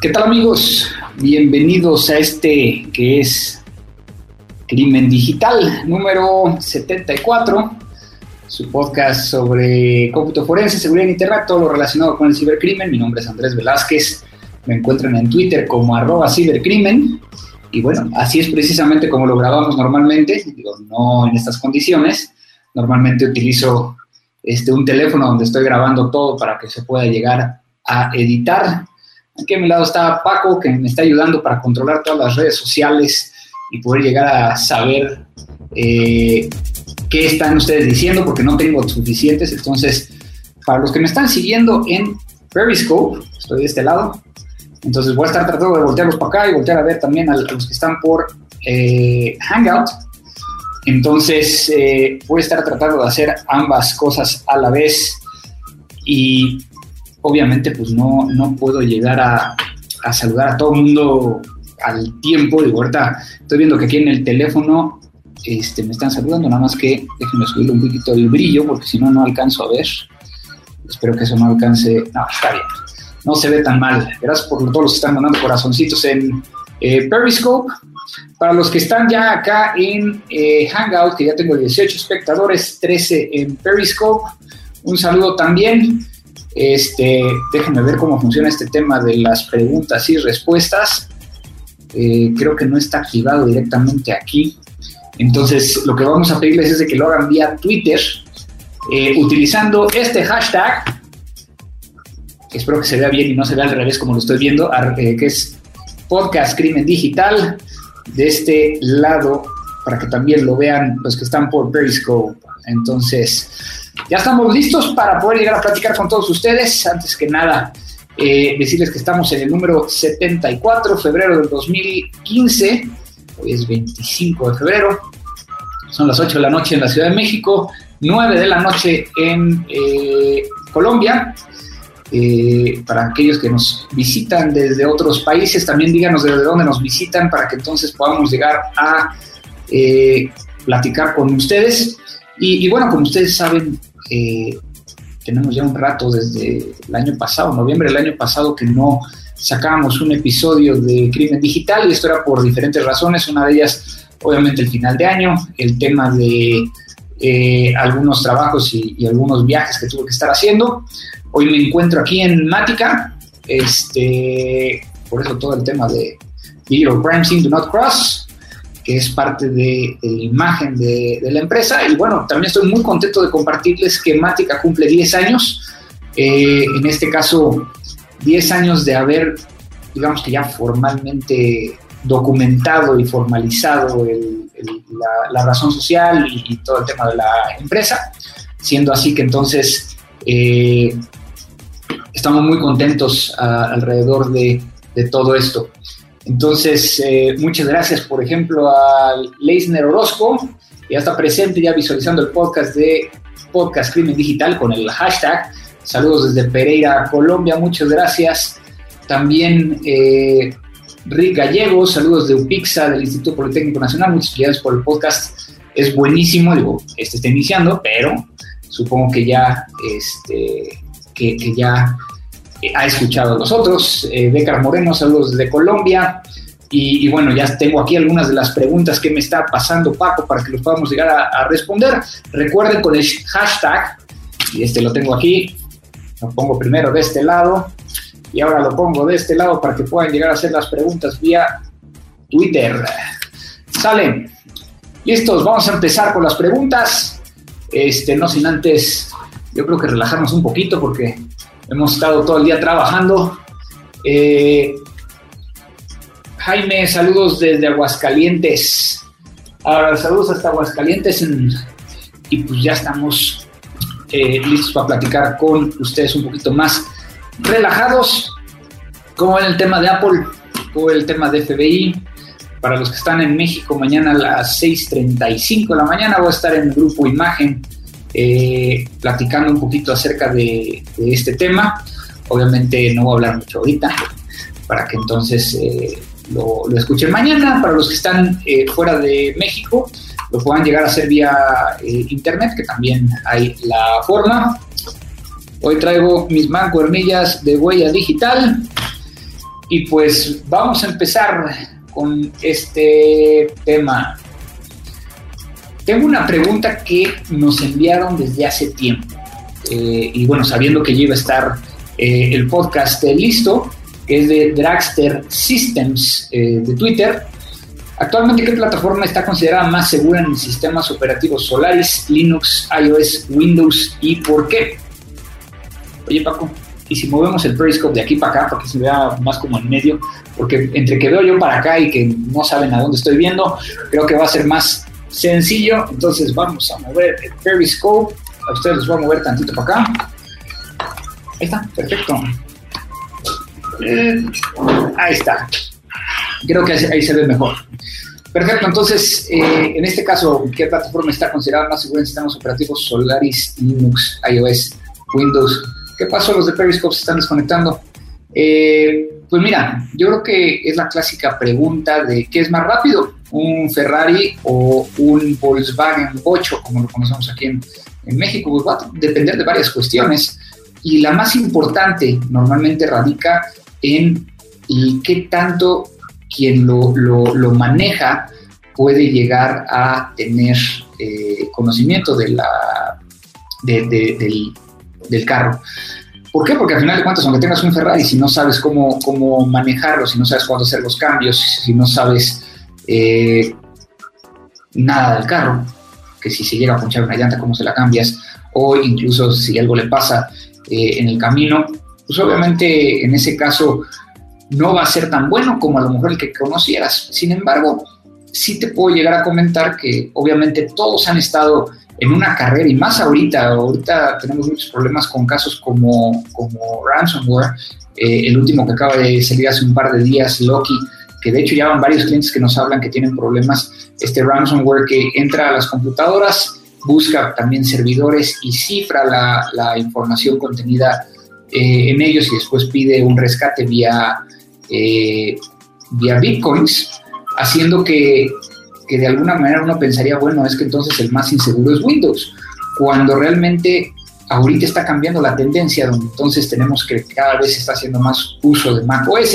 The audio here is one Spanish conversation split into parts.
¿Qué tal amigos? Bienvenidos a este que es Crimen Digital número 74, su podcast sobre cómputo forense, seguridad en Internet, todo lo relacionado con el cibercrimen. Mi nombre es Andrés Velázquez, me encuentran en Twitter como arroba cibercrimen. Y bueno, así es precisamente como lo grabamos normalmente, no en estas condiciones. Normalmente utilizo este, un teléfono donde estoy grabando todo para que se pueda llegar a editar Aquí a mi lado está Paco, que me está ayudando para controlar todas las redes sociales y poder llegar a saber eh, qué están ustedes diciendo, porque no tengo suficientes. Entonces, para los que me están siguiendo en Periscope, estoy de este lado, entonces voy a estar tratando de voltearlos para acá y voltear a ver también a los que están por eh, Hangout. Entonces, eh, voy a estar tratando de hacer ambas cosas a la vez. Y obviamente pues no, no puedo llegar a, saludar a todo el mundo al tiempo. de ahorita estoy viendo que aquí en el teléfono este, me están saludando, nada más que déjenme subir un poquito el brillo porque si no, no alcanzo a ver. Espero que eso no alcance. No, está bien. No se ve tan mal. Gracias por todos los que están mandando corazoncitos en eh, Periscope. Para los que están ya acá en eh, Hangout, que ya tengo 18 espectadores, 13 en Periscope, un saludo también. Este, déjenme ver cómo funciona este tema de las preguntas y respuestas. Eh, creo que no está activado directamente aquí. Entonces, lo que vamos a pedirles es que lo hagan vía Twitter eh, utilizando este hashtag. espero que se vea bien y no se vea al revés como lo estoy viendo, eh, que es Podcast Crimen Digital. De este lado, para que también lo vean los que están por Periscope. Entonces, ya estamos listos para poder llegar a platicar con todos ustedes. Antes que nada, eh, decirles que estamos en el número 74, febrero del 2015. Hoy es 25 de febrero. Son las 8 de la noche en la Ciudad de México, 9 de la noche en eh, Colombia. Eh, para aquellos que nos visitan desde otros países, también díganos desde dónde nos visitan para que entonces podamos llegar a platicar con ustedes. Y, bueno, como ustedes saben, eh, tenemos ya un rato desde el año pasado, noviembre del año pasado, que no sacábamos un episodio de Crimen Digital y esto era por diferentes razones. Una de ellas, obviamente, el final de año, el tema de eh, algunos trabajos y, algunos viajes que tuve que estar haciendo. Hoy me encuentro aquí en Mática, este, por eso todo el tema de Digital Crime Scene Do Not Cross que es parte de, la imagen de, la empresa. Y bueno, también estoy muy contento de compartirles que Mática cumple 10 años. Eh, en este caso, 10 años de haber, digamos que ya formalmente documentado y formalizado la, razón social y, todo el tema de la empresa, siendo así que entonces eh, estamos muy contentos alrededor de, de todo esto. Entonces, eh, muchas gracias, por ejemplo, a Leisner Orozco, que ya está presente, ya visualizando el podcast de Podcast Crimen Digital con el hashtag. Saludos desde Pereira, Colombia, muchas gracias. También eh, Rick Gallegos, saludos de UPIXA, del Instituto Politécnico Nacional, muchas gracias por el podcast. Es buenísimo, digo, este está iniciando, pero supongo que ya, este, que, que ya ha escuchado a nosotros. Eh, Becar Moreno, saludos desde Colombia. Y, bueno, ya tengo aquí algunas de las preguntas que me está pasando Paco para que los podamos llegar a, responder. Recuerden con el hashtag, y este lo tengo aquí, lo pongo primero de este lado y ahora lo pongo de este lado para que puedan llegar a hacer las preguntas vía Twitter. Salen. Listos, vamos a empezar con las preguntas. Este, no sin antes, yo creo que relajarnos un poquito porque Hemos estado todo el día trabajando. Eh, Jaime, saludos desde Aguascalientes. Ahora, saludos hasta Aguascalientes. y pues ya estamos eh, listos para platicar con ustedes un poquito más relajados. Como en el tema de Apple, como el tema de FBI. Para los que están en México, mañana a las 6:35 de la mañana voy a estar en el grupo Imagen eh, platicando un poquito acerca de, este tema. Obviamente no voy a hablar mucho ahorita, para que entonces eh, lo, escuchen mañana. Para los que están eh, fuera de México, lo puedan llegar a hacer vía internet, que también hay la forma. Hoy traigo mis mancuernillas de huella digital. Y pues vamos a empezar con este tema. Tengo una pregunta que nos enviaron desde hace tiempo. Eh, y bueno, sabiendo que ya iba a estar eh, el podcast listo, que es de Dragster Systems eh, de Twitter. Actualmente, ¿qué plataforma está considerada más segura en sistemas operativos Solaris, Linux, iOS, Windows y por qué? Oye, Paco, y si movemos el Periscope de aquí para acá, para que se vea más como en medio, porque entre que veo yo para acá y que no saben a dónde estoy viendo, creo que va a ser más sencillo. Entonces vamos a mover el Periscope. A ustedes los voy a mover tantito para acá. Ahí está, perfecto. Eh, ahí está. Creo que ahí se ve mejor. Perfecto, entonces, eh, en este caso, ¿qué plataforma está considerada más segura en sistemas operativos? Solaris, Linux, iOS, Windows. ¿Qué pasó? Los de Periscope se están desconectando. Eh, pues mira, yo creo que es la clásica pregunta de ¿qué es más rápido? ¿Un Ferrari o un Volkswagen 8, como lo conocemos aquí en, México? Pues va a depender de varias cuestiones. Y la más importante normalmente radica en qué tanto quien lo, maneja puede llegar a tener eh, conocimiento de la, del, carro. ¿Por qué? Porque al final de cuentas, aunque tengas un Ferrari, si no sabes cómo, cómo manejarlo, si no sabes cuándo hacer los cambios, si no sabes eh, nada del carro, que si se llega a ponchar una llanta, cómo se la cambias, o incluso si algo le pasa eh, en el camino, pues obviamente en ese caso no va a ser tan bueno como a lo mejor el que conocieras. Sin embargo, sí te puedo llegar a comentar que obviamente todos han estado en una carrera y más ahorita, ahorita tenemos muchos problemas con casos como, como ransomware, eh, el último que acaba de salir hace un par de días, Loki, que de hecho ya van varios clientes que nos hablan que tienen problemas, este ransomware que entra a las computadoras, busca también servidores y cifra la, información contenida eh, en ellos y después pide un rescate vía, eh, vía bitcoins, haciendo que, que, de alguna manera uno pensaría, bueno, es que entonces el más inseguro es Windows, cuando realmente ahorita está cambiando la tendencia, donde entonces tenemos que cada vez se está haciendo más uso de Mac OS,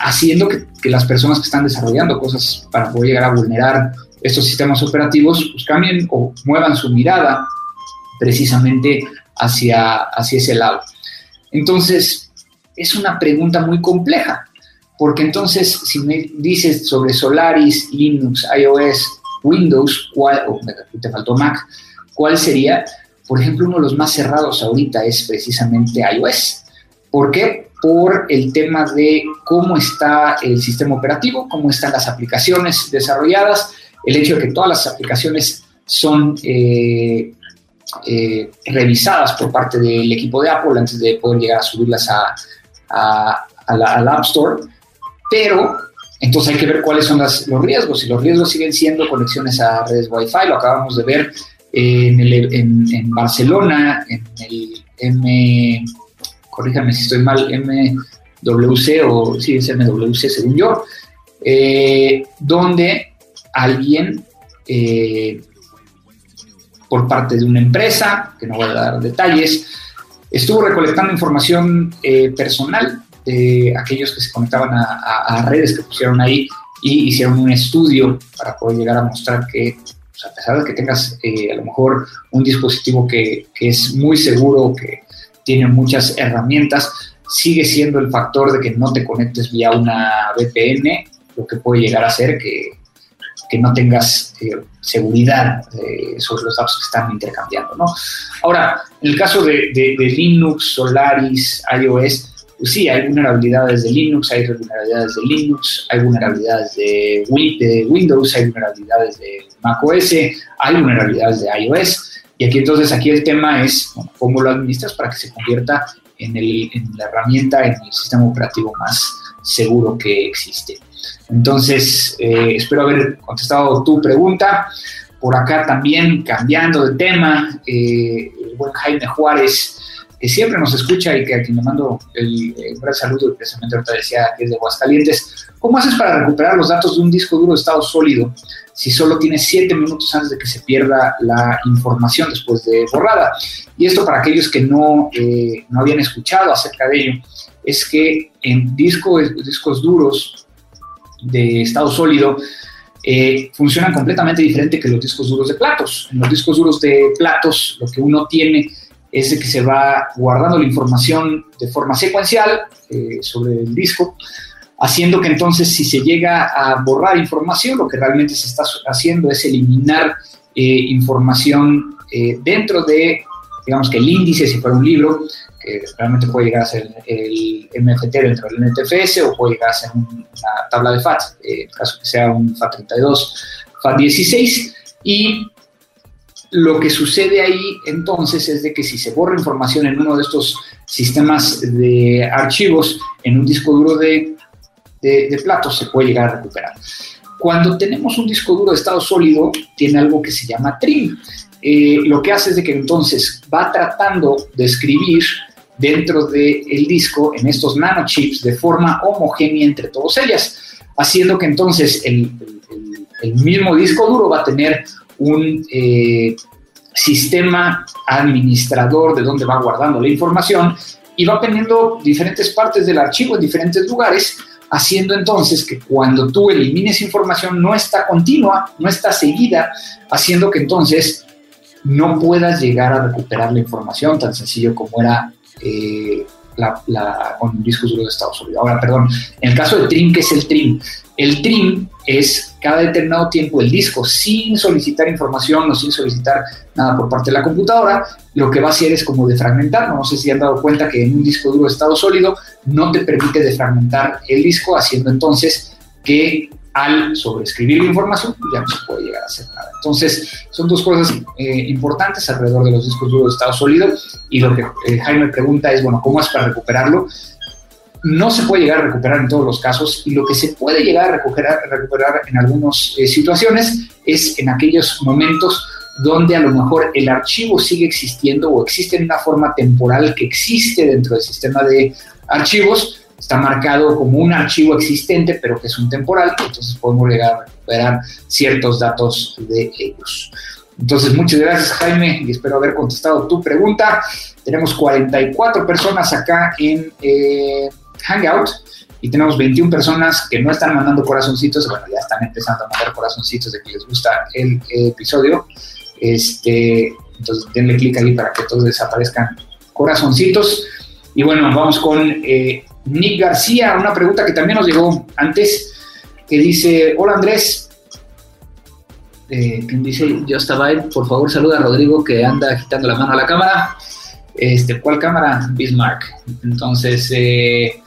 haciendo que, las personas que están desarrollando cosas para poder llegar a vulnerar estos sistemas operativos, pues cambien o muevan su mirada precisamente hacia, hacia ese lado. Entonces, es una pregunta muy compleja, porque entonces, si me dices sobre Solaris, Linux, iOS, Windows, ¿cuál, te faltó Mac, ¿cuál sería? Por ejemplo, uno de los más cerrados ahorita es precisamente iOS. ¿Por qué? Por el tema de cómo está el sistema operativo, cómo están las aplicaciones desarrolladas, el hecho de que todas las aplicaciones son eh, eh, revisadas por parte del equipo de Apple antes de poder llegar a subirlas a, la, App Store, pero entonces hay que ver cuáles son los riesgos. Y los riesgos siguen siendo conexiones a redes Wi-Fi, lo acabamos de ver en, Barcelona, en el M, corríjame si estoy mal, MWC o sí es MWC según yo, eh, donde alguien eh, por parte de una empresa, que no voy a dar detalles, estuvo recolectando información eh, personal de aquellos que se conectaban a, redes que pusieron ahí y hicieron un estudio para poder llegar a mostrar que, pues, a pesar de que tengas a lo mejor un dispositivo que es muy seguro, que tiene muchas herramientas, sigue siendo el factor de que no te conectes vía una VPN, lo que puede llegar a ser que no tengas eh, seguridad eh, sobre los datos que están intercambiando. ¿no? Ahora, en el caso de, Linux, Solaris, iOS, pues sí, hay vulnerabilidades de Linux, hay vulnerabilidades de Linux, hay vulnerabilidades de, Windows, hay vulnerabilidades de macOS, hay vulnerabilidades de iOS. Y aquí entonces, aquí el tema es cómo lo administras para que se convierta en, en la herramienta, en el sistema operativo más seguro que existe. Entonces, eh, espero haber contestado tu pregunta. Por acá también, cambiando de tema, eh, el buen Jaime Juárez, que siempre nos escucha y que a quien le mando el, gran saludo, y precisamente ahorita decía que es de Aguascalientes. ¿Cómo haces para recuperar los datos de un disco duro de estado sólido si solo tienes siete minutos antes de que se pierda la información después de borrada? Y esto para aquellos que no, eh, no habían escuchado acerca de ello es que en discos, discos duros de estado sólido eh, funcionan completamente diferente que los discos duros de platos. En los discos duros de platos lo que uno tiene es de que se va guardando la información de forma secuencial eh, sobre el disco, haciendo que entonces si se llega a borrar información, lo que realmente se está haciendo es eliminar eh, información dentro de, digamos que el índice, si fuera un libro, que realmente puede llegar a ser el MFT dentro del NTFS o puede llegar a ser una tabla de FAT, eh, en caso que sea un FAT32, FAT16. Y lo que sucede ahí entonces es de que si se borra información en uno de estos sistemas de archivos, en un disco duro de, de, platos, se puede llegar a recuperar. Cuando tenemos un disco duro de estado sólido, tiene algo que se llama trim. Eh, lo que hace es de que entonces va tratando de escribir dentro del disco en estos nanochips de forma homogénea entre todas ellas, haciendo que entonces el, mismo disco duro va a tener un eh, sistema administrador de donde va guardando la información y va teniendo diferentes partes del archivo en diferentes lugares, haciendo entonces que cuando tú elimines información no está continua, no está seguida, haciendo que entonces no puedas llegar a recuperar la información tan sencillo como era eh, la, con discos duros de estado sólido. Ahora, perdón, en el caso de trim, ¿qué es el trim? El trim es cada determinado tiempo el disco, sin solicitar información o sin solicitar nada por parte de la computadora, lo que va a hacer es como defragmentar. No sé si han dado cuenta que en un disco duro de estado sólido no te permite defragmentar el disco, haciendo entonces que al sobreescribir la información, pues ya no se puede llegar a hacer nada. Entonces, son dos cosas eh, importantes alrededor de los discos duros de estado sólido. Y lo que eh, Jaime pregunta es, bueno, ¿cómo es para recuperarlo? No se puede llegar a recuperar en todos los casos y lo que se puede llegar a recuperar, recuperar en algunas eh, situaciones es en aquellos momentos donde a lo mejor el archivo sigue existiendo o existe en una forma temporal que existe dentro del sistema de archivos, está marcado como un archivo existente, pero que es un temporal, entonces podemos llegar a recuperar ciertos datos de ellos. Entonces, muchas gracias Jaime y espero haber contestado tu pregunta. Tenemos 44 personas acá en eh, Hangout y tenemos 21 personas que no están mandando corazoncitos, bueno, ya están empezando a mandar corazoncitos de que les gusta el episodio. Este, entonces, denle clic ahí para que todos desaparezcan corazoncitos. Y bueno, vamos con eh, Nick García, una pregunta que también nos llegó antes, que dice, hola Andrés, eh, dice, yo estaba ahí, por favor saluda a Rodrigo que anda agitando la mano a la cámara. Este, ¿Cuál cámara? Bismarck. Entonces, eh,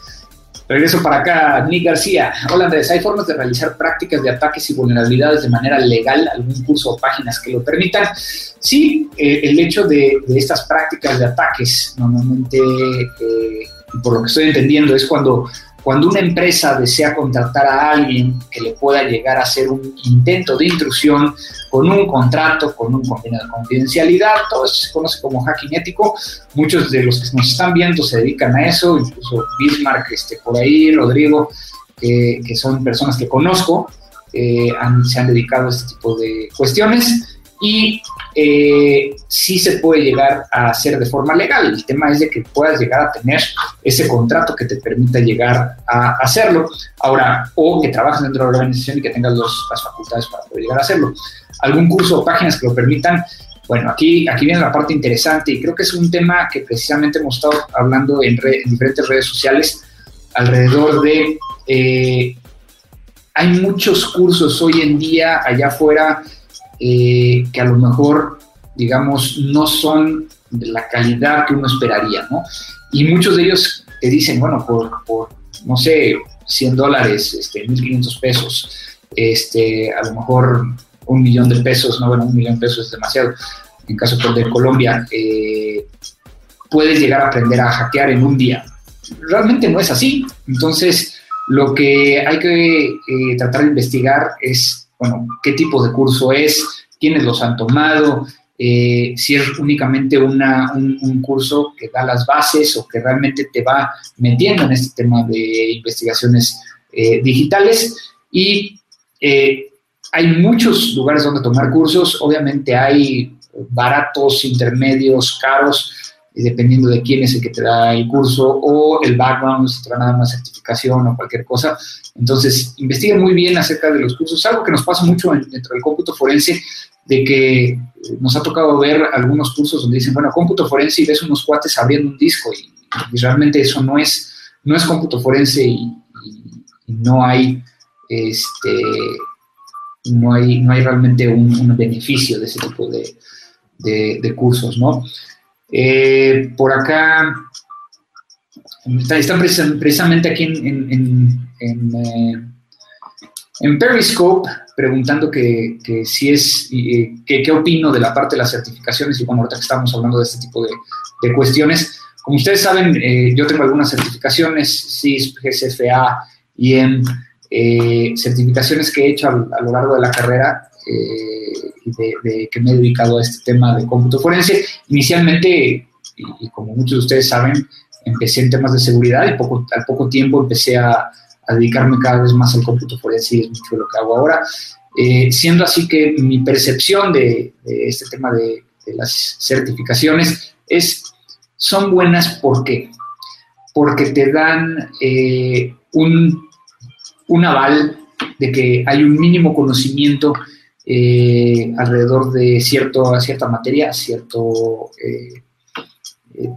regreso para acá, Nick García. Hola Andrés, ¿hay formas de realizar prácticas de ataques y vulnerabilidades de manera legal? ¿Algún curso o páginas que lo permitan? Sí, eh, el hecho de, de, estas prácticas de ataques normalmente eh, por lo que estoy entendiendo, es cuando, cuando una empresa desea contratar a alguien que le pueda llegar a hacer un intento de intrusión con un contrato, con un confidencialidad, todo eso se conoce como hacking ético. Muchos de los que nos están viendo se dedican a eso, incluso Bismarck, este, por ahí, Rodrigo, que son personas que conozco, eh, se han dedicado a este tipo de cuestiones y eh, sí se puede llegar a hacer de forma legal. El tema es de que puedas llegar a tener ese contrato que te permita llegar a hacerlo. Ahora, o que trabajes dentro de la organización y que tengas las facultades para poder llegar a hacerlo. Algún curso o páginas que lo permitan. Bueno, aquí, aquí viene la parte interesante y creo que es un tema que precisamente hemos estado hablando en, diferentes redes sociales alrededor de... Eh, hay muchos cursos hoy en día allá afuera eh, que a lo mejor, digamos, no son de la calidad que uno esperaría, ¿no? Y muchos de ellos te dicen, bueno, por, no sé, 100 dólares, este, 1.500 pesos, este, a lo mejor un millón de pesos, no, bueno, un millón de pesos es demasiado, en caso de Colombia, eh, puedes llegar a aprender a hackear en un día. Realmente no es así. Entonces, lo que hay que eh, tratar de investigar es bueno, qué tipo de curso es, quiénes los han tomado, eh, si es únicamente una, un, curso que da las bases o que realmente te va metiendo en este tema de investigaciones eh, digitales. Y eh, hay muchos lugares donde tomar cursos, obviamente hay baratos, intermedios, caros. Dependiendo de quién es el que te da el curso o el background, si te van a dar una certificación o cualquier cosa. Entonces, investiguen muy bien acerca de los cursos. Algo que nos pasa mucho dentro del cómputo forense, de que nos ha tocado ver algunos cursos donde dicen, bueno, cómputo forense y ves unos cuates abriendo un disco y, realmente eso no es, no es cómputo forense y, no hay este no hay, no hay realmente un, beneficio de ese tipo de, cursos, ¿no? Eh, por acá, están precisamente aquí en, en, eh, Periscope preguntando que, si es, eh, qué opino de la parte de las certificaciones y bueno, ahorita que estamos hablando de este tipo de, cuestiones. Como ustedes saben, yo tengo algunas certificaciones, CISP, GCFA, IEM, eh, certificaciones que he hecho a, lo largo de la carrera eh, de, que me he dedicado a este tema de cómputo forense. Inicialmente, y, como muchos de ustedes saben, empecé en temas de seguridad y poco, al poco tiempo empecé a, dedicarme cada vez más al cómputo forense y es mucho lo que hago ahora. Eh, siendo así que mi percepción de, este tema de, las certificaciones es, son buenas ¿por porque te dan un un aval de que hay un mínimo conocimiento eh, alrededor de cierto, cierta materia, cierto, eh, eh,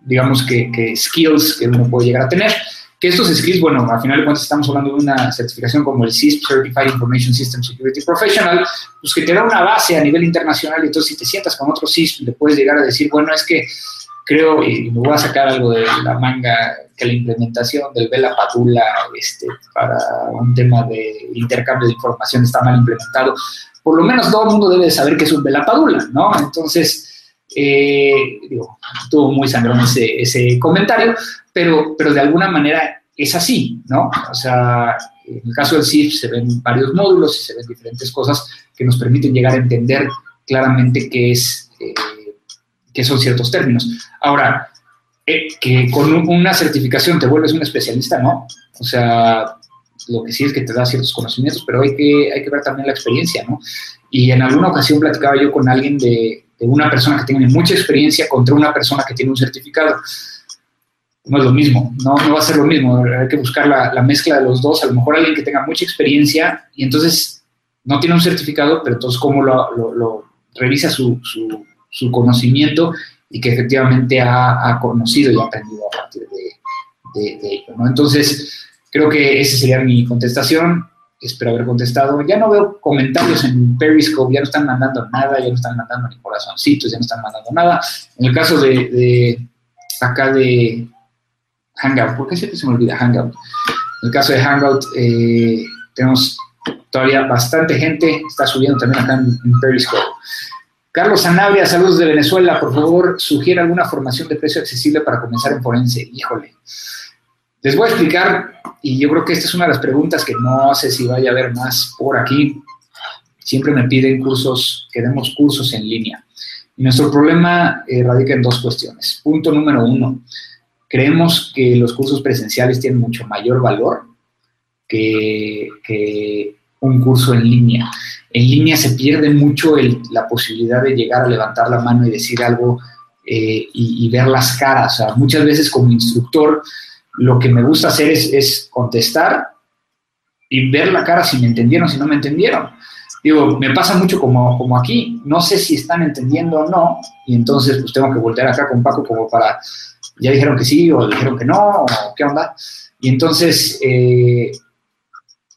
digamos que, skills que uno puede llegar a tener. Que estos skills, bueno, al final de cuentas estamos hablando de una certificación como el CISP, Certified Information System Security Professional, pues que te da una base a nivel internacional y entonces si te sientas con otro CISP le puedes llegar a decir, bueno, es que creo, y me voy a sacar algo de la manga, que la implementación del Vela Padula este, para un tema de intercambio de información está mal implementado. Por lo menos todo el mundo debe saber que es un Vela Padula, ¿no? Entonces, eh, digo, tuvo muy sangrón ese, ese comentario, pero, pero de alguna manera es así, ¿no? O sea, en el caso del CIF se ven varios módulos y se ven diferentes cosas que nos permiten llegar a entender claramente qué es... Eh, que son ciertos términos. Ahora, eh, que con una certificación te vuelves un especialista, ¿no? O sea, lo que sí es que te da ciertos conocimientos, pero hay que, hay que ver también la experiencia, ¿no? Y en alguna ocasión platicaba yo con alguien de, una persona que tiene mucha experiencia contra una persona que tiene un certificado. No es lo mismo, no, no va a ser lo mismo, hay que buscar la, mezcla de los dos, a lo mejor alguien que tenga mucha experiencia y entonces no tiene un certificado, pero entonces cómo lo, revisa su, su conocimiento y que efectivamente ha, conocido y aprendido a partir de, ello. ¿no? Entonces, creo que esa sería mi contestación. Espero haber contestado. Ya no veo comentarios en Periscope, ya no están mandando nada, ya no están mandando ni corazoncitos, ya no están mandando nada. En el caso de, acá de Hangout, ¿por qué siempre se me olvida Hangout? En el caso de Hangout, eh, tenemos todavía bastante gente, está subiendo también acá en Periscope. Carlos Sanabria, saludos de Venezuela. Por favor, sugiere alguna formación de precio accesible para comenzar en forense. Híjole. Les voy a explicar, y yo creo que esta es una de las preguntas que no sé si vaya a haber más por aquí. Siempre me piden cursos, queremos cursos en línea. Y nuestro problema eh, radica en dos cuestiones. Punto número uno, creemos que los cursos presenciales tienen mucho mayor valor que, que un curso en línea en línea se pierde mucho la posibilidad de llegar a levantar la mano y decir algo eh, y, ver las caras. O sea, muchas veces como instructor lo que me gusta hacer es, contestar y ver la cara si me entendieron, si no me entendieron. Digo, me pasa mucho como, como aquí, no sé si están entendiendo o no, y entonces pues tengo que voltear acá con Paco como para, ya dijeron que sí o dijeron que no, qué onda. Y entonces, eh,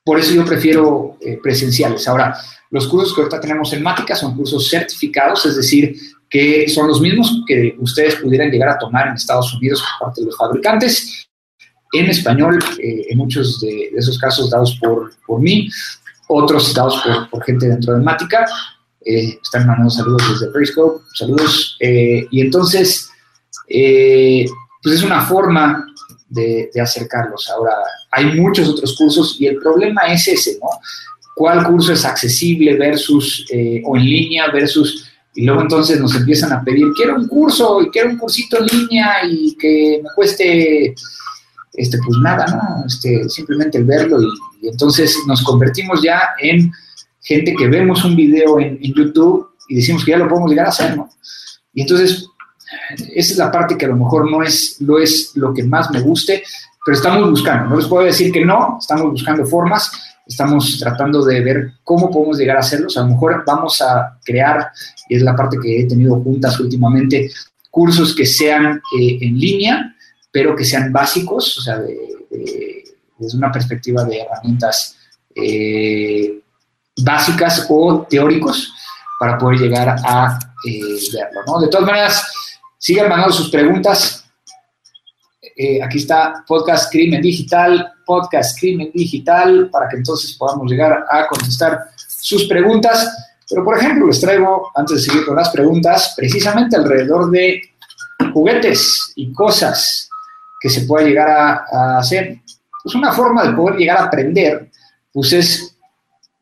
por eso yo prefiero eh, presenciales. Ahora, los cursos que ahorita tenemos en Mática son cursos certificados, es decir, que son los mismos que ustedes pudieran llegar a tomar en Estados Unidos por parte de los fabricantes, en español, eh, en muchos de, esos casos dados por, por mí, otros dados por, gente dentro de Mática. Eh, están mandando saludos desde Periscope, saludos. Eh, y entonces, pues es una forma de, de, acercarlos. Ahora, hay muchos otros cursos y el problema es ese, ¿no? Cuál curso es accesible versus eh, o en línea versus y luego entonces nos empiezan a pedir quiero un curso y quiero un cursito en línea y que me cueste este pues nada no este simplemente el verlo y, entonces nos convertimos ya en gente que vemos un video en, YouTube y decimos que ya lo podemos llegar a hacer no y entonces esa es la parte que a lo mejor no es lo, es lo que más me guste, pero estamos buscando. No les puedo decir que no, estamos buscando formas, estamos tratando de ver cómo podemos llegar a hacerlos. A lo mejor vamos a crear, y es la parte que he tenido juntas últimamente, cursos que sean eh, en línea, pero que sean básicos, o sea, desde una perspectiva de herramientas eh, básicas o teóricos para poder llegar a eh, verlo. ¿no? De todas maneras, sigan mandando sus preguntas. Eh, aquí está Podcast Crimen Digital, Podcast Crimen Digital, para que entonces podamos llegar a contestar sus preguntas. Pero, por ejemplo, les traigo, antes de seguir con las preguntas, precisamente alrededor de juguetes y cosas que se puede llegar a, hacer. Pues una forma de poder llegar a aprender, pues es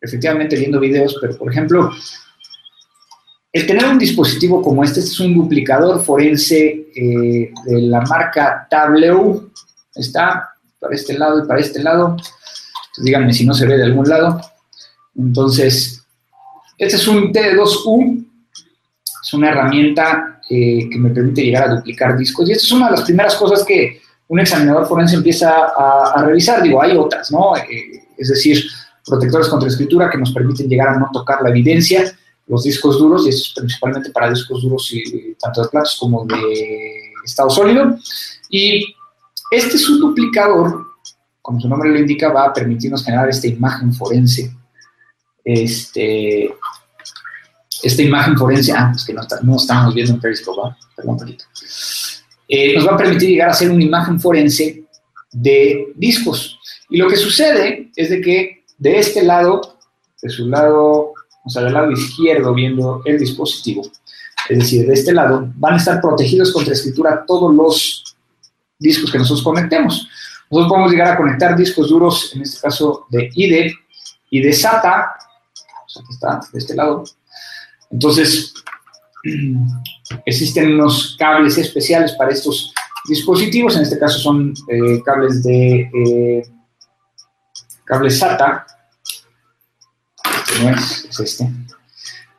efectivamente viendo videos, pero por ejemplo, el tener un dispositivo como este, este es un duplicador forense eh, de la marca Tableau, está para este lado y para este lado, díganme si no se ve de algún lado. Entonces, este es un T2U, es una herramienta eh, que me permite llegar a duplicar discos y esta es una de las primeras cosas que un examinador forense empieza a, revisar. Digo, hay otras, ¿no? Eh, es decir, protectores contra escritura que nos permiten llegar a no tocar la evidencia, los discos duros, y eso es principalmente para discos duros y, tanto de platos como de estado sólido. Y este es un duplicador, como su nombre lo indica, va a permitirnos generar esta imagen forense. Este, esta imagen forense, ah, es que no, no estamos viendo en Periscope, perdón un poquito. Eh, nos va a permitir llegar a hacer una imagen forense de discos. Y lo que sucede es de que de este lado, de su lado, o sea, del lado izquierdo viendo el dispositivo, es decir, de este lado, van a estar protegidos contra escritura todos los discos que nosotros conectemos. Nosotros podemos llegar a conectar discos duros, en este caso de IDE y de SATA, o sea, que está de este lado. Entonces, Existen unos cables especiales para estos dispositivos, en este caso son eh, cables de eh, cables SATA, no es, es este,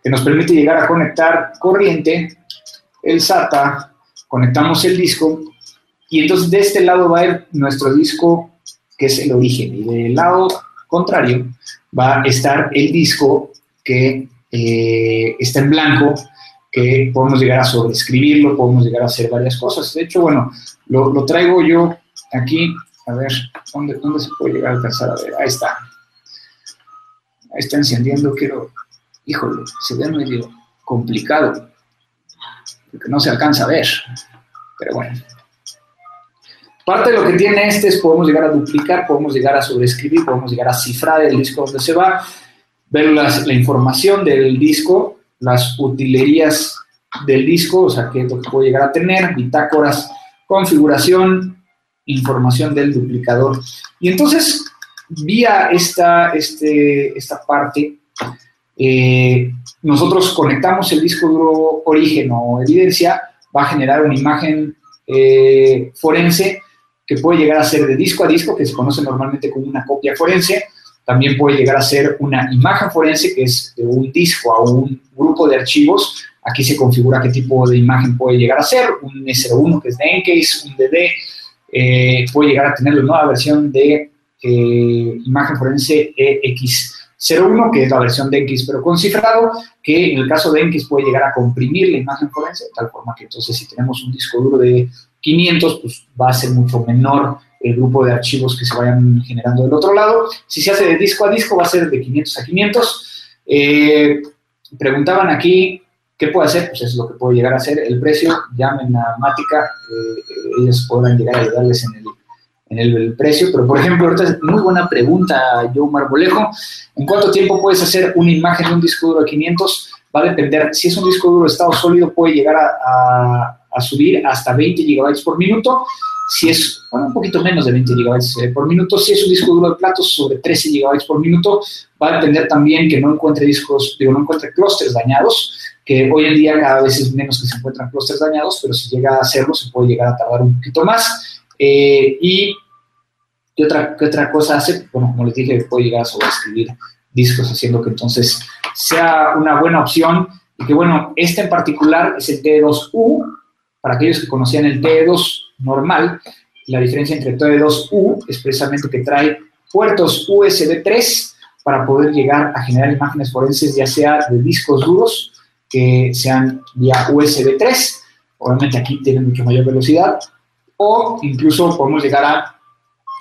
que nos permite llegar a conectar corriente, el SATA, conectamos el disco y entonces de este lado va a ir nuestro disco que es el origen y del lado contrario va a estar el disco que eh, está en blanco que podemos llegar a sobreescribirlo, podemos llegar a hacer varias cosas. De hecho, bueno, lo, traigo yo aquí, a ver, ¿dónde, ¿dónde, se puede llegar a alcanzar a ver? Ahí está. Está encendiendo, quiero, híjole, se ve medio complicado, porque no se alcanza a ver, pero bueno. Parte de lo que tiene este es podemos llegar a duplicar, podemos llegar a sobreescribir, podemos llegar a cifrar el disco donde se va, ver la información del disco las utilerías del disco, o sea, qué es lo que puedo llegar a tener, bitácoras, configuración, información del duplicador. Y entonces, vía esta, este, esta parte, eh, nosotros conectamos el disco duro origen o evidencia, va a generar una imagen eh, forense que puede llegar a ser de disco a disco, que se conoce normalmente como una copia forense, también puede llegar a ser una imagen forense, que es de un disco a un grupo de archivos. Aquí se configura qué tipo de imagen puede llegar a ser, un S01 que es de Encase, un DD, eh, puede llegar a tener la nueva versión de imagen forense EX01, que es la versión de Encase pero con cifrado, que en el caso de Encase puede llegar a comprimir la imagen forense, de tal forma que entonces si tenemos un disco duro de 500, pues va a ser mucho menor el grupo de archivos que se vayan generando del otro lado. Si se hace de disco a disco, va a ser de 500 a 500. Eh, preguntaban aquí, ¿qué puede hacer? Pues es lo que puede llegar a ser el precio. Llamen a Mática, eh, ellos podrán llegar a ayudarles en el, en el, precio. Pero, por ejemplo, ahorita es muy buena pregunta, Joe Marbolejo. ¿En cuánto tiempo puedes hacer una imagen de un disco duro de 500? Va a depender. Si es un disco duro de estado sólido, puede llegar a, subir hasta 20 gigabytes por minuto si es, bueno, un poquito menos de 20 gigabytes eh, por minuto, si es un disco duro de platos sobre 13 gigabytes por minuto, va a depender también que no encuentre discos, digo, no encuentre clústeres dañados, que hoy en día cada vez es menos que se encuentran clústeres dañados, pero si llega a hacerlo se puede llegar a tardar un poquito más. Eh, y ¿qué otra, ¿qué otra cosa hace? Bueno, como les dije, puede llegar a sobreescribir discos, haciendo que entonces sea una buena opción y que bueno, este en particular es el T2U, para aquellos que conocían el TE2 normal, la diferencia entre TE2U es precisamente que trae puertos USB 3 para poder llegar a generar imágenes forenses, ya sea de discos duros, que sean vía USB 3, obviamente aquí tiene mucho mayor velocidad, o incluso podemos llegar a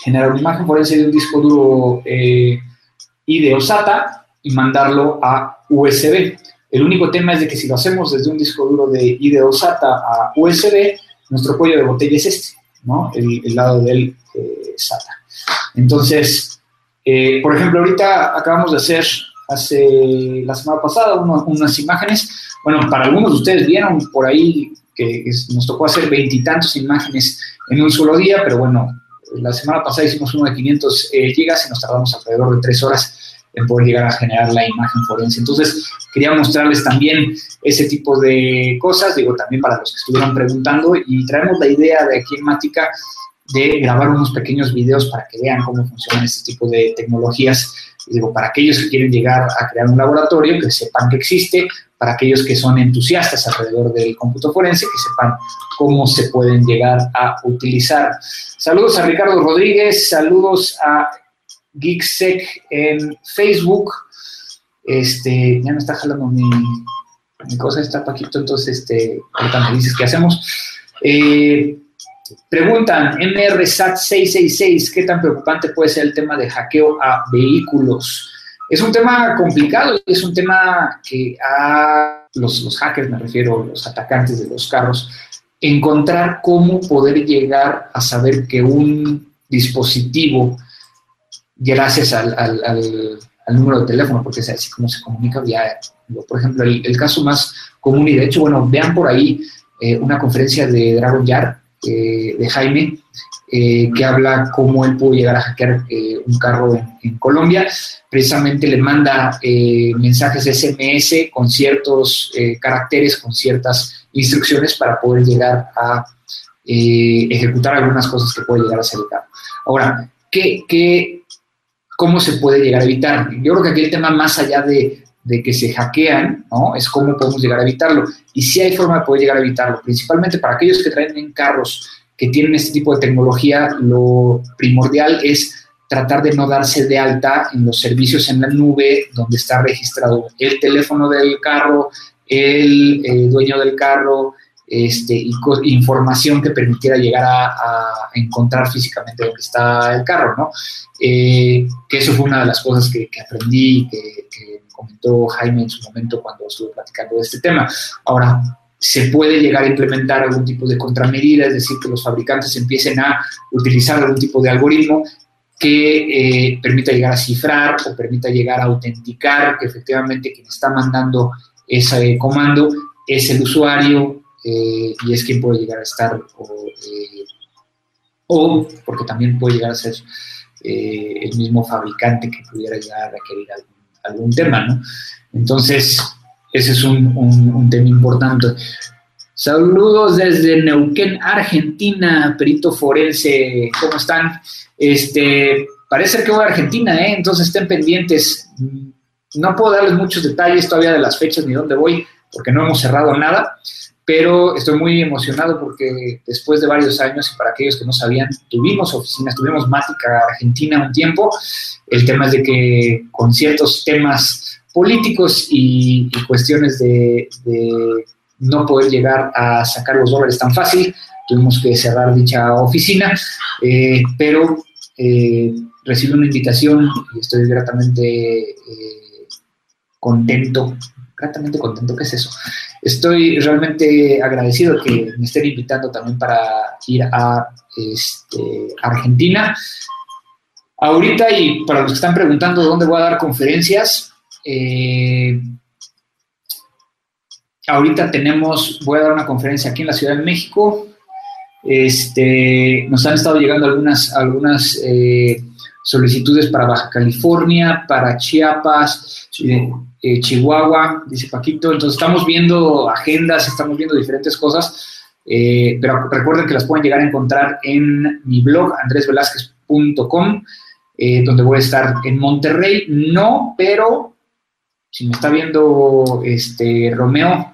generar una imagen forense de un disco duro eh, IDE o SATA y mandarlo a USB. El único tema es de que si lo hacemos desde un disco duro de IDE o SATA a USB, nuestro cuello de botella es este, ¿no? El, lado del eh, SATA. Entonces, eh, por ejemplo, ahorita acabamos de hacer hace la semana pasada unas imágenes. Bueno, para algunos de ustedes vieron por ahí que nos tocó hacer veintitantos imágenes en un solo día, pero bueno, la semana pasada hicimos uno de 500 eh, gigas y nos tardamos alrededor de tres horas en poder llegar a generar la imagen forense. Entonces, quería mostrarles también ese tipo de cosas, digo, también para los que estuvieron preguntando, y traemos la idea de aquí en Mática de grabar unos pequeños videos para que vean cómo funcionan este tipo de tecnologías. digo, para aquellos que quieren llegar a crear un laboratorio, que sepan que existe, para aquellos que son entusiastas alrededor del cómputo forense, que sepan cómo se pueden llegar a utilizar. Saludos a Ricardo Rodríguez, saludos a Geeksec en Facebook. Este, ya me está jalando mi, mi cosa, está Paquito, entonces, este, ahorita me dices qué hacemos. Eh, Preguntan, MRSAT 666, ¿qué tan preocupante puede ser el tema de hackeo a vehículos? Es un tema complicado, es un tema que a los, los hackers, me refiero, los atacantes de los carros, encontrar cómo poder llegar a saber que un dispositivo, gracias al, al, número de teléfono, porque es así como se comunica vía, por ejemplo, el, caso más común, y de hecho, bueno, vean por ahí eh, una conferencia de Dragon Yard, eh, de Jaime, eh, que habla cómo él pudo llegar a hackear eh, un carro en, Colombia. Precisamente le manda mensajes SMS con ciertos caracteres, con ciertas instrucciones para poder llegar a ejecutar algunas cosas que puede llegar a hacer el carro. Ahora, ¿qué, qué, cómo se puede llegar a evitar? Yo creo que aquí el tema más allá de, de que se hackean, ¿no? Es cómo podemos llegar a evitarlo. Y sí hay forma de poder llegar a evitarlo, principalmente para aquellos que traen en carros que tienen este tipo de tecnología, lo primordial es tratar de no darse de alta en los servicios en la nube donde está registrado el teléfono del carro, el eh, dueño del carro, este, y información que permitiera llegar a, encontrar físicamente dónde está el carro, ¿no? Eh, que eso fue una de las cosas que, aprendí, que, que comentó Jaime en su momento cuando estuve platicando de este tema. Ahora, se puede llegar a implementar algún tipo de contramedida, es decir, que los fabricantes empiecen a utilizar algún tipo de algoritmo que eh, permita llegar a cifrar o permita llegar a autenticar que efectivamente quien está mandando ese comando es el usuario eh, y es quien puede llegar a estar o, eh, porque también puede llegar a ser el mismo fabricante que pudiera llegar a requerir algún algún tema, ¿no? Entonces, ese es un, tema importante. Saludos desde Neuquén, Argentina, perito forense, ¿cómo están? Este, parece que voy a Argentina, ¿eh? Entonces estén pendientes. No puedo darles muchos detalles todavía de las fechas ni dónde voy, porque no hemos cerrado nada, pero estoy muy emocionado porque después de varios años, y para aquellos que no sabían, tuvimos oficinas, tuvimos Mática Argentina un tiempo. El tema es de que con ciertos temas políticos y, cuestiones de, no poder llegar a sacar los dólares tan fácil, tuvimos que cerrar dicha oficina, eh, pero eh, recibí una invitación y estoy gratamente eh, contento gratamente contento. ¿Qué es eso? Estoy realmente agradecido que me estén invitando también para ir a este, Argentina. Ahorita, y para los que están preguntando dónde voy a dar conferencias, eh, ahorita tenemos, voy a dar una conferencia aquí en la Ciudad de México. Este, nos han estado llegando algunas, algunas eh, solicitudes para Baja California, para Chiapas, eh, Chihuahua, dice Paquito. Entonces estamos viendo agendas, estamos viendo diferentes cosas, pero recuerden que las pueden llegar a encontrar en mi blog, andresvelázquez.com, donde voy a estar en Monterrey. No, pero si me está viendo este Romeo,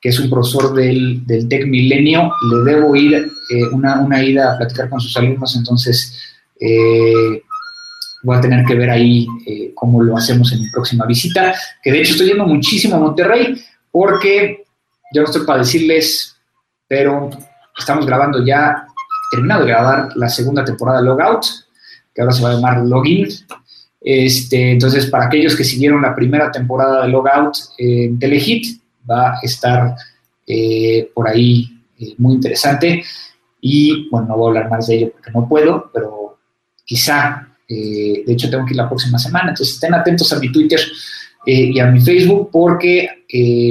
que es un profesor del, del TEC Milenio, le debo ir eh, una, una, ida a platicar con sus alumnos, entonces eh, voy a tener que ver ahí eh, cómo lo hacemos en mi próxima visita, que de hecho estoy yendo muchísimo a Monterrey, porque yo no estoy para decirles, pero estamos grabando ya, terminado de grabar la segunda temporada de Logout, que ahora se va a llamar Login. Este, entonces, para aquellos que siguieron la primera temporada de Logout en Telehit, va a estar eh, por ahí eh, muy interesante. Y bueno, no voy a hablar más de ello porque no puedo, pero quizá, eh, de hecho tengo que ir la próxima semana, entonces estén atentos a mi Twitter y a mi Facebook porque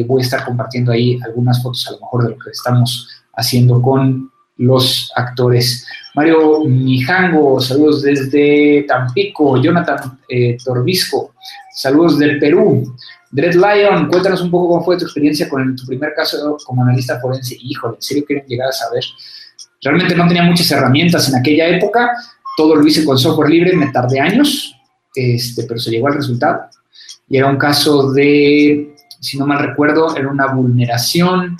voy a estar compartiendo ahí algunas fotos a lo mejor de lo que estamos haciendo con los actores. Mario Mijango, saludos desde Tampico. Jonathan Torbisco, saludos del Perú. Dread Lion, cuéntanos un poco cómo fue tu experiencia con tu primer caso como analista forense. Híjole, ¿en serio quieren llegar a saber? Realmente no tenía muchas herramientas en aquella época, todo lo hice con software libre, me tardé años, este, pero se llegó al resultado. Y era un caso de, si no mal recuerdo, era una vulneración,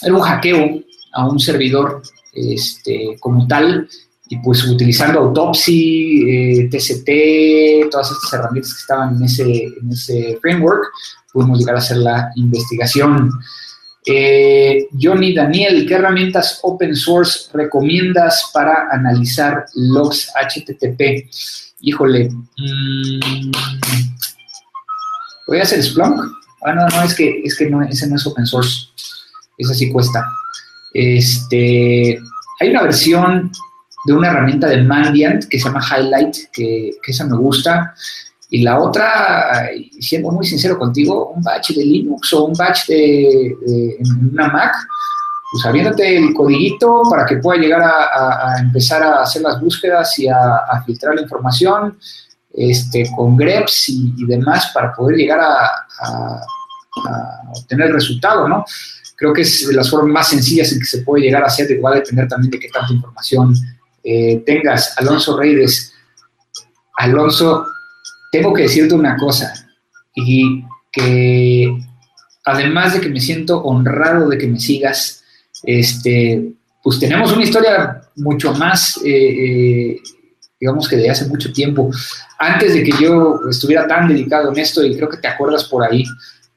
era un hackeo a un servidor este, como tal, y pues utilizando Autopsy, eh, TCT, todas estas herramientas que estaban en ese, en ese framework, pudimos llegar a hacer la investigación. Eh, Johnny Daniel, ¿qué herramientas open source recomiendas para analizar logs HTTP? Híjole, mmm, ¿voy a hacer Splunk? Ah, no, no, es que, es que no, ese no es open source. Ese sí cuesta. Este, hay una versión de una herramienta de Mandiant que se llama Highlight, que, que esa me gusta. Y la otra, siendo muy sincero contigo, un batch de Linux o un batch de, una Mac, pues abriéndote el codiguito para que pueda llegar a, empezar a hacer las búsquedas y a, filtrar la información este, con greps y, demás para poder llegar a, obtener el resultado, ¿no? Creo que es de las formas más sencillas en que se puede llegar a hacer, igual a depender también de qué tanta información eh, tengas, Alonso Reyes. Alonso, tengo que decirte una cosa, y que además de que me siento honrado de que me sigas, este, pues tenemos una historia mucho más, eh, eh, digamos que de hace mucho tiempo. Antes de que yo estuviera tan dedicado en esto, y creo que te acuerdas por ahí,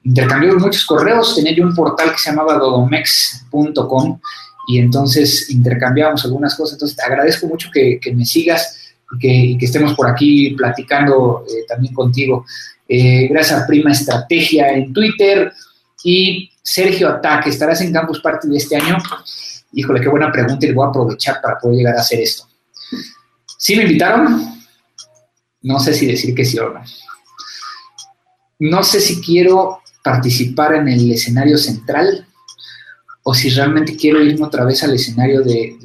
intercambiamos muchos correos, tenía yo un portal que se llamaba dodomex.com y entonces intercambiamos algunas cosas. Entonces te agradezco mucho que, me sigas y que, estemos por aquí platicando eh, también contigo. Eh, gracias a Prima Estrategia en Twitter y Sergio Ataque, ¿estarás en Campus Party de este año? Híjole, qué buena pregunta y voy a aprovechar para poder llegar a hacer esto. ¿Sí me invitaron? No sé si decir que sí o no. No sé si quiero participar en el escenario central o si realmente quiero irme otra vez al escenario de,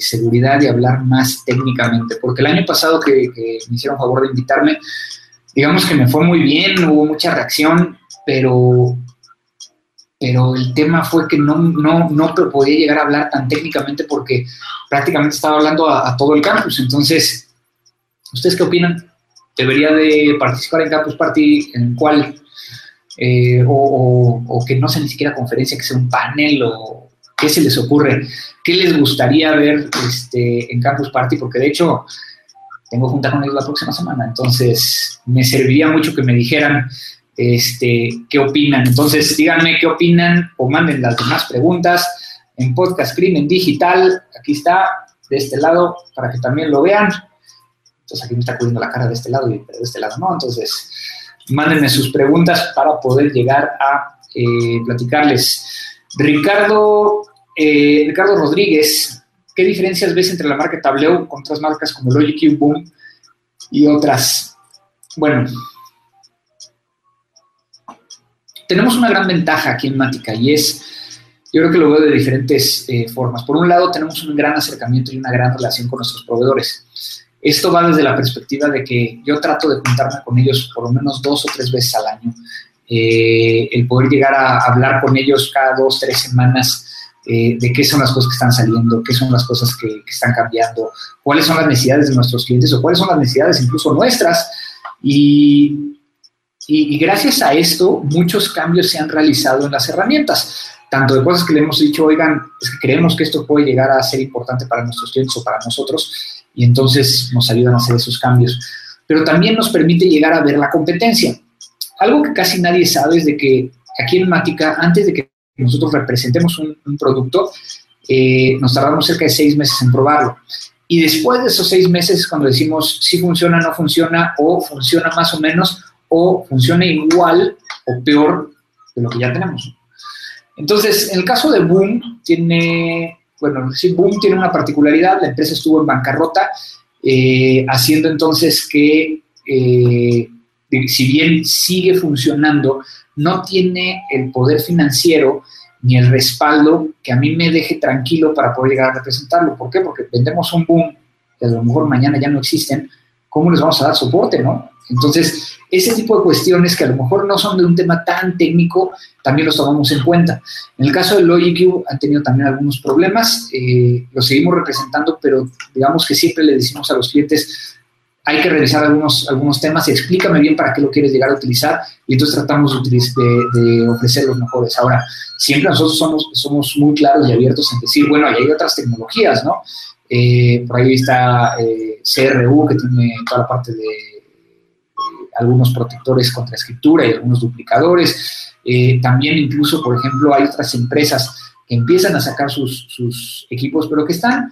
seguridad y hablar más técnicamente. Porque el año pasado que, me hicieron favor de invitarme, digamos que me fue muy bien, hubo mucha reacción, pero, pero el tema fue que no, no, no podía llegar a hablar tan técnicamente porque prácticamente estaba hablando a, todo el campus. Entonces, ¿ustedes qué opinan? ¿Debería de participar en Campus Party en cuál eh, o, que no sea ni siquiera conferencia, que sea un panel o qué se les ocurre, qué les gustaría ver este, en Campus Party, porque de hecho tengo junta con ellos la próxima semana, entonces me serviría mucho que me dijeran este, qué opinan. Entonces díganme qué opinan o manden las demás preguntas en Podcast Crimen Digital, aquí está, de este lado, para que también lo vean. Entonces aquí me está cubriendo la cara de este lado y de este lado no, entonces mándenme sus preguntas para poder llegar a eh, platicarles. Ricardo, eh, Ricardo Rodríguez, ¿qué diferencias ves entre la marca Tableu con otras marcas como Logic Boom y otras? Bueno, tenemos una gran ventaja aquí en Mática y es, yo creo que lo veo de diferentes eh, formas. Por un lado, tenemos un gran acercamiento y una gran relación con nuestros proveedores. Esto va desde la perspectiva de que yo trato de juntarme con ellos por lo menos dos o tres veces al año. Eh, el poder llegar a hablar con ellos cada dos, tres semanas eh, de qué son las cosas que están saliendo, qué son las cosas que, están cambiando, cuáles son las necesidades de nuestros clientes o cuáles son las necesidades incluso nuestras. Y, Y, gracias a esto, muchos cambios se han realizado en las herramientas, tanto de cosas que le hemos dicho, oigan, es que creemos que esto puede llegar a ser importante para nuestros clientes o para nosotros, y entonces nos ayudan a hacer esos cambios. Pero también nos permite llegar a ver la competencia. Algo que casi nadie sabe es de que aquí en Mática, antes de que nosotros representemos un, producto, eh, nos tardamos cerca de seis meses en probarlo. Y después de esos seis meses, cuando decimos si funciona, no funciona, o funciona más o menos, o funciona igual o peor de lo que ya tenemos. Entonces, en el caso de Boom, tiene, bueno, sí, Boom tiene una particularidad, la empresa estuvo en bancarrota, eh, haciendo entonces que, eh, si bien sigue funcionando, no tiene el poder financiero ni el respaldo que a mí me deje tranquilo para poder llegar a representarlo. ¿Por qué? Porque vendemos un boom que a lo mejor mañana ya no existen, ¿cómo les vamos a dar soporte, no? Entonces, ese tipo de cuestiones que a lo mejor no son de un tema tan técnico, también los tomamos en cuenta. En el caso de LogicQ han tenido también algunos problemas, eh, los seguimos representando, pero digamos que siempre le decimos a los clientes, hay que revisar algunos, algunos temas, explícame bien para qué lo quieres llegar a utilizar y entonces tratamos de, de, ofrecer los mejores. Ahora, siempre nosotros somos, somos muy claros y abiertos en decir, bueno, hay otras tecnologías, ¿no? Eh, por ahí está eh, CRU, que tiene toda la parte de, algunos protectores contra escritura y algunos duplicadores. Eh, también incluso, por ejemplo, hay otras empresas que empiezan a sacar sus, sus equipos, pero que están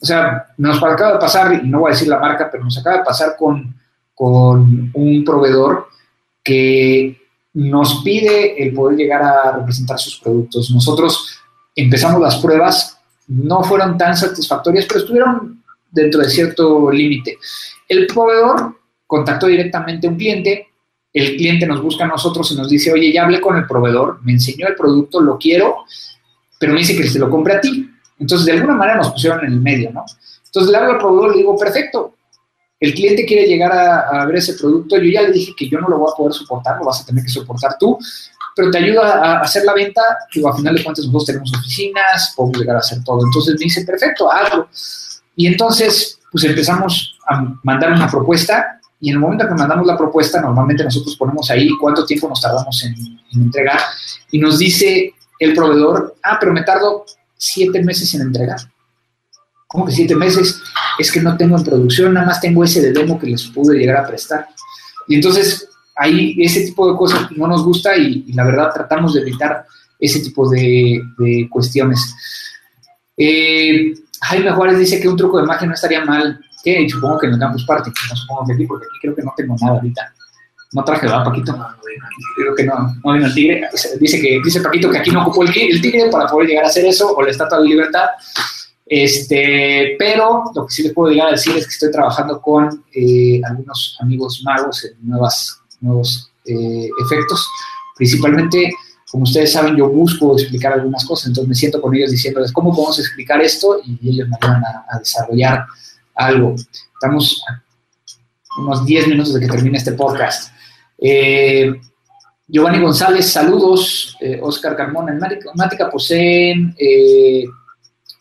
o sea, nos acaba de pasar, y no voy a decir la marca, pero nos acaba de pasar con, con un proveedor que nos pide el poder llegar a representar sus productos. Nosotros empezamos las pruebas, no fueron tan satisfactorias, pero estuvieron dentro de cierto límite. El proveedor contactó directamente a un cliente, el cliente nos busca a nosotros y nos dice, oye, ya hablé con el proveedor, me enseñó el producto, lo quiero, pero me dice que se lo compre a ti. Entonces, de alguna manera nos pusieron en el medio, ¿no? Entonces, le hablo al proveedor y le digo, perfecto, el cliente quiere llegar a, ver ese producto, yo ya le dije que yo no lo voy a poder soportar, lo vas a tener que soportar tú, pero te ayuda a hacer la venta, digo, a final de cuentas nosotros tenemos oficinas, podemos llegar a hacer todo. Entonces me dice, perfecto, hazlo. Y entonces, pues empezamos a mandar una propuesta y en el momento que mandamos la propuesta, normalmente nosotros ponemos ahí cuánto tiempo nos tardamos en, en entregar y nos dice el proveedor, ah, pero me tardo siete meses en entregar. ¿Cómo que siete meses? Es que no tengo en producción, nada más tengo ese de demo que les pude llegar a prestar. Y entonces ahí ese tipo de cosas no nos gusta y, la verdad tratamos de evitar ese tipo de, cuestiones. Eh, Jaime Juárez dice que un truco de magia no estaría mal. ¿Qué? Supongo que en el Campus Party, no supongo que aquí, porque aquí creo que no tengo nada ahorita. No traje, ¿verdad, Paquito? Creo que no, no vino el tigre. Dice que dice Paquito que aquí no ocupó el, tigre para poder llegar a hacer eso, o la estatua de libertad. Este, pero lo que sí les puedo llegar a decir es que estoy trabajando con eh, algunos amigos magos en nuevas, nuevos eh, efectos. Principalmente, como ustedes saben, yo busco explicar algunas cosas, entonces me siento con ellos diciéndoles cómo podemos explicar esto y ellos me ayudan a, a desarrollar algo. Estamos unos 10 minutos de que termine este podcast. Eh, Giovanni González, saludos. Eh, Oscar Carmona, en Mática poseen eh,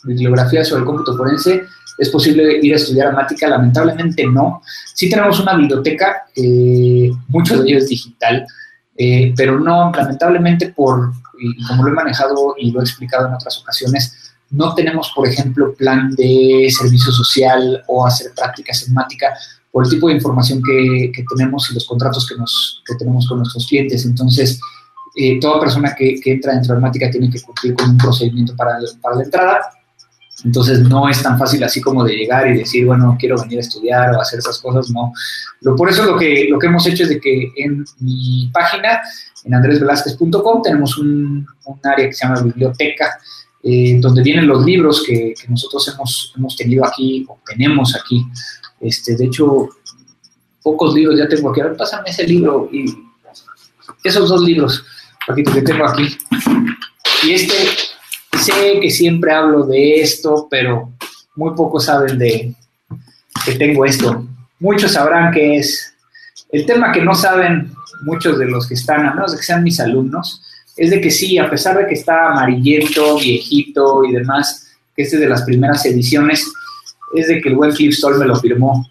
bibliografía sobre el cómputo forense. ¿Es posible ir a estudiar a Mática? Lamentablemente no. Sí tenemos una biblioteca, eh, mucho de ello es digital, pero no, lamentablemente por, como lo he manejado y lo he explicado en otras ocasiones, no tenemos, por ejemplo, plan de servicio social o hacer prácticas en Mática por el tipo de información que, tenemos y los contratos que, nos, tenemos con nuestros clientes. Entonces, eh, toda persona que, entra dentro de tiene que cumplir con un procedimiento para, para la entrada. Entonces, no es tan fácil así como de llegar y decir, bueno, quiero venir a estudiar o hacer esas cosas, no. Por eso lo que, lo que hemos hecho es de que en mi página, en andresvelázquez.com, tenemos un, área que se llama biblioteca, eh, donde vienen los libros que, que, nosotros hemos, hemos tenido aquí o tenemos aquí este, de hecho, pocos libros ya tengo aquí. A ver, pásame ese libro y esos dos libros, Paquito, que tengo aquí. Y este, sé que siempre hablo de esto, pero muy pocos saben de que tengo esto. Muchos sabrán que es el tema que no saben muchos de los que están, a menos de que sean mis alumnos, es de que sí, a pesar de que está amarillento, viejito y demás, que este es de las primeras ediciones, es de que el buen Flip Sol me lo firmó.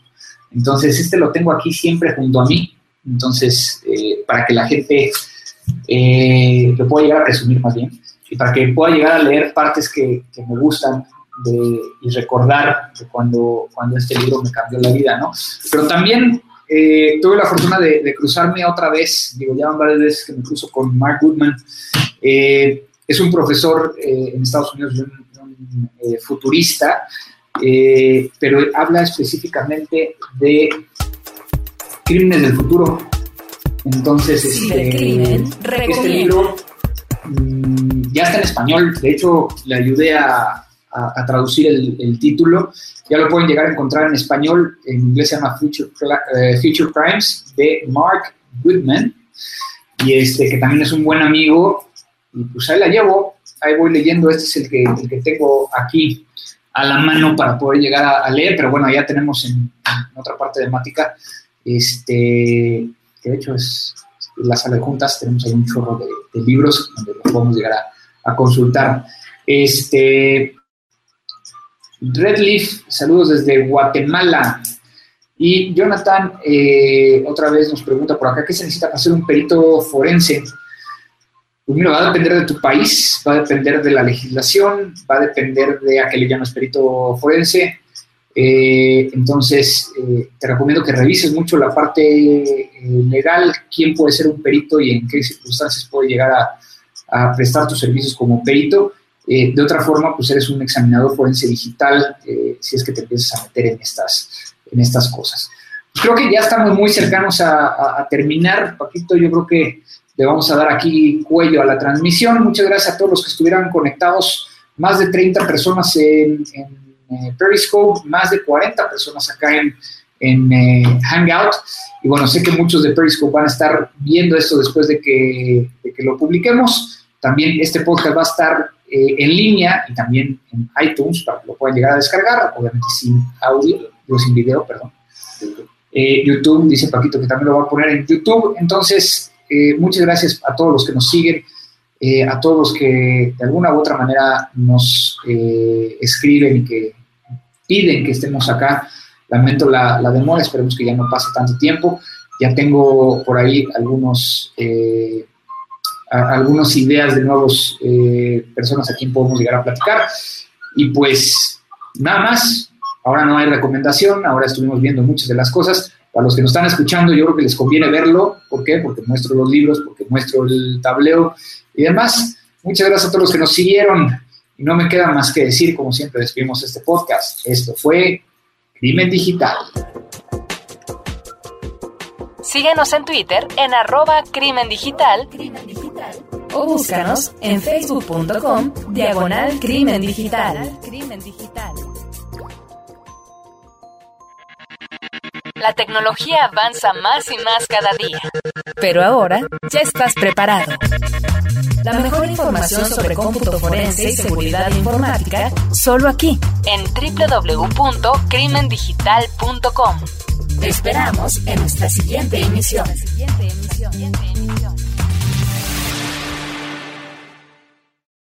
Entonces, este lo tengo aquí siempre junto a mí. Entonces, eh, para que la gente eh, lo pueda llegar a presumir más bien y para que pueda llegar a leer partes que, me gustan y recordar cuando, cuando este libro me cambió la vida, ¿no? Pero también eh, tuve la fortuna de, cruzarme otra vez, digo, ya van varias veces que me cruzo con Mark Goodman. Eh, es un profesor en Estados Unidos, un, un futurista, pero habla específicamente de crímenes del futuro. Entonces, este, este libro mm, ya está en español. De hecho, le ayudé a, traducir el, título. Ya lo pueden llegar a encontrar en español. En inglés se llama Future, eh, Future Crimes de Mark Goodman. Y este, que también es un buen amigo. Y pues ahí la llevo. Ahí voy leyendo. Este es el que, el que tengo aquí a la mano para poder llegar a, leer. Pero bueno, ya tenemos en, otra parte de Mática este, que de hecho es la sala de juntas, tenemos ahí un chorro de, libros donde los podemos llegar a, consultar. Este, Redleaf, saludos desde Guatemala. Y Jonathan eh, otra vez nos pregunta por acá, ¿qué se necesita para ser un perito forense? Pues mira, va a depender de tu país, va a depender de la legislación, va a depender de a qué le llamas perito forense. Eh, entonces, eh, te recomiendo que revises mucho la parte eh, legal, quién puede ser un perito y en qué circunstancias puede llegar a, prestar tus servicios como perito. De otra forma, pues eres un examinador forense digital si es que te empiezas a meter en estas, en estas cosas. creo que ya estamos muy cercanos a, terminar. Paquito, yo creo que le vamos a dar aquí cuello a la transmisión. Muchas gracias a todos los que estuvieran conectados. Más de 30 personas en eh, Periscope, más de 40 personas acá en, en eh, Hangout. Y bueno, sé que muchos de Periscope van a estar viendo esto después de que, que lo publiquemos. También este podcast va a estar eh, en línea y también en iTunes para que lo puedan llegar a descargar, obviamente sin audio, o sin video, perdón. YouTube, dice Paquito que también lo va a poner en YouTube. Entonces, muchas gracias a todos los que nos siguen. a todos los que de alguna u otra manera nos escriben y que piden que estemos acá. Lamento la, demora, esperemos que ya no pase tanto tiempo. Ya tengo por ahí algunos, eh, algunas ideas de nuevos eh, personas a quien podemos llegar a platicar. Y pues nada más, ahora no hay recomendación, ahora estuvimos viendo muchas de las cosas. Para los que nos están escuchando, yo creo que les conviene verlo. ¿Por qué? Porque muestro los libros, porque muestro el tableo y demás. Muchas gracias a todos los que nos siguieron. Y no me queda más que decir, como siempre despedimos este podcast. Esto fue Crimen Digital. Síguenos en Twitter en arroba crimen digital, o búscanos en facebook.com diagonal crimen digital. La tecnología avanza más y más cada día. Pero ahora ya estás preparado. La mejor información sobre cómputo forense y seguridad informática solo aquí en www.crimendigital.com. Te esperamos en nuestra siguiente emisión. Siguiente emisión.